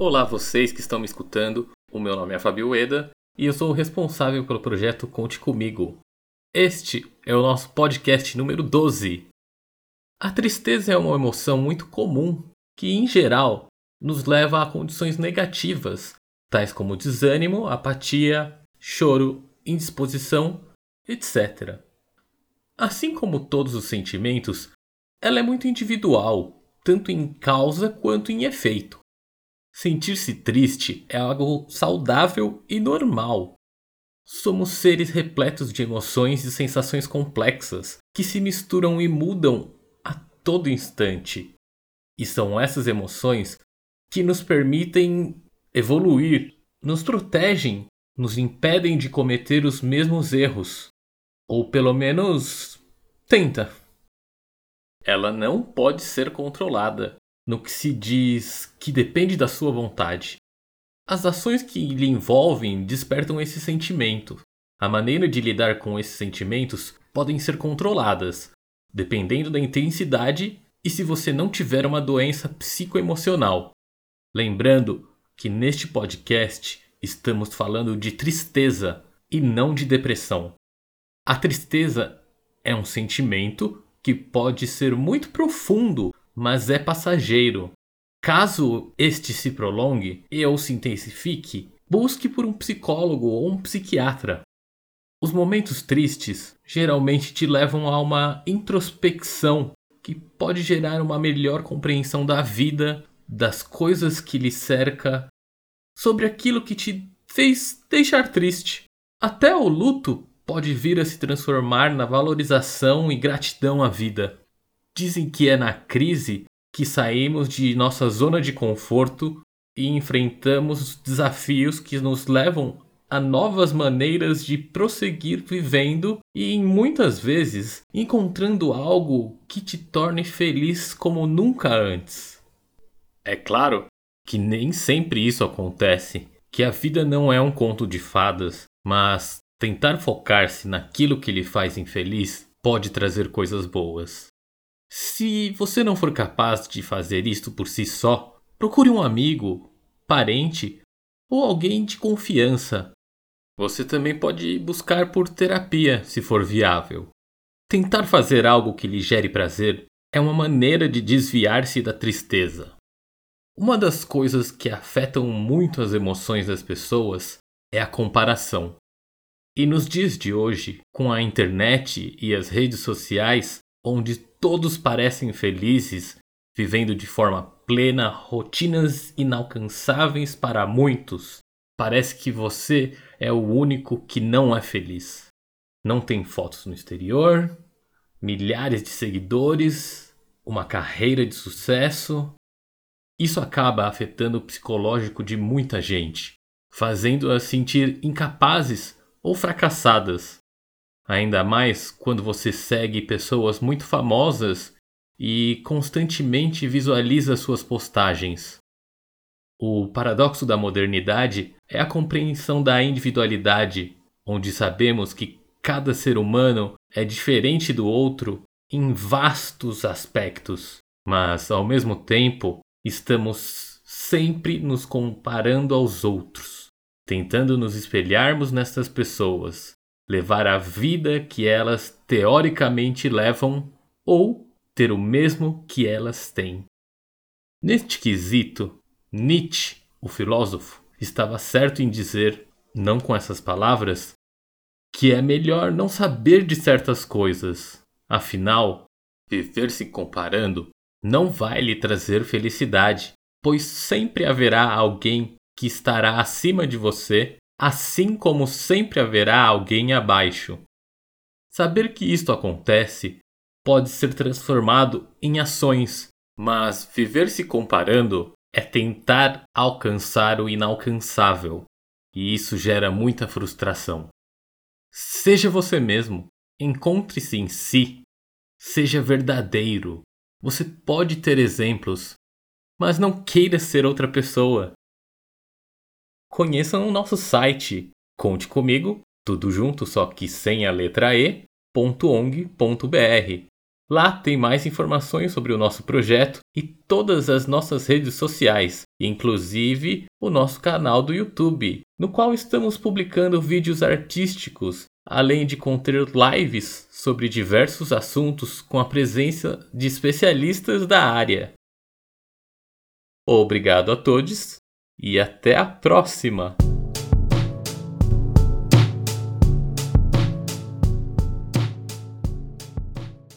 Olá, vocês que estão me escutando. O meu nome é Fabio Eda e eu sou o responsável pelo projeto Conte Comigo. Este é o nosso podcast número 12. A tristeza é uma emoção muito comum que, em geral, nos leva a condições negativas, tais como desânimo, apatia, choro, indisposição, etc. Assim como todos os sentimentos, ela é muito individual, tanto em causa quanto em efeito. Sentir-se triste é algo saudável e normal. Somos seres repletos de emoções e sensações complexas que se misturam e mudam a todo instante. E são essas emoções que nos permitem evoluir, nos protegem, nos impedem de cometer os mesmos erros. Ou pelo menos tenta. Ela não pode ser controlada, no que se diz que depende da sua vontade. As ações que lhe envolvem despertam esse sentimento. A maneira de lidar com esses sentimentos podem ser controladas, dependendo da intensidade e se você não tiver uma doença psicoemocional. Lembrando que neste podcast estamos falando de tristeza e não de depressão. A tristeza é um sentimento que pode ser muito profundo, mas é passageiro. Caso este se prolongue e ou se intensifique, busque por um psicólogo ou um psiquiatra. Os momentos tristes geralmente te levam a uma introspecção que pode gerar uma melhor compreensão da vida, das coisas que lhe cerca, sobre aquilo que te fez deixar triste. Até o luto pode vir a se transformar na valorização e gratidão à vida. Dizem que é na crise que saímos de nossa zona de conforto e enfrentamos desafios que nos levam a novas maneiras de prosseguir vivendo e muitas vezes encontrando algo que te torne feliz como nunca antes. É claro que nem sempre isso acontece, que a vida não é um conto de fadas, mas Tentar focar-se naquilo que lhe faz infeliz pode trazer coisas boas. Se você não for capaz de fazer isto por si só, procure um amigo, parente ou alguém de confiança. Você também pode buscar por terapia, se for viável. Tentar fazer algo que lhe gere prazer é uma maneira de desviar-se da tristeza. Uma das coisas que afetam muito as emoções das pessoas é a comparação. E nos dias de hoje, com a internet e as redes sociais, onde todos parecem felizes, vivendo de forma plena rotinas inalcançáveis para muitos, parece que você é o único que não é feliz. Não tem fotos no exterior, milhares de seguidores, uma carreira de sucesso. Isso acaba afetando o psicológico de muita gente, fazendo-as sentir incapazes ou fracassadas. Ainda mais quando você segue pessoas muito famosas e constantemente visualiza suas postagens. O paradoxo da modernidade é a compreensão da individualidade, onde sabemos que cada ser humano é diferente do outro em vastos aspectos, mas ao mesmo tempo estamos sempre nos comparando aos outros tentando nos espelharmos nestas pessoas, levar a vida que elas teoricamente levam ou ter o mesmo que elas têm. Neste quesito, Nietzsche, o filósofo, estava certo em dizer, não com essas palavras, que é melhor não saber de certas coisas. Afinal, viver se comparando não vai lhe trazer felicidade, pois sempre haverá alguém que estará acima de você, assim como sempre haverá alguém abaixo. Saber que isto acontece pode ser transformado em ações, mas viver se comparando é tentar alcançar o inalcançável, e isso gera muita frustração. Seja você mesmo, encontre-se em si, seja verdadeiro. Você pode ter exemplos, mas não queira ser outra pessoa conheçam o nosso site Conte Comigo, tudo junto, só que sem a letra E, .ong.br. Lá tem mais informações sobre o nosso projeto e todas as nossas redes sociais, inclusive o nosso canal do YouTube, no qual estamos publicando vídeos artísticos, além de conter lives sobre diversos assuntos com a presença de especialistas da área. Obrigado a todos e até a próxima!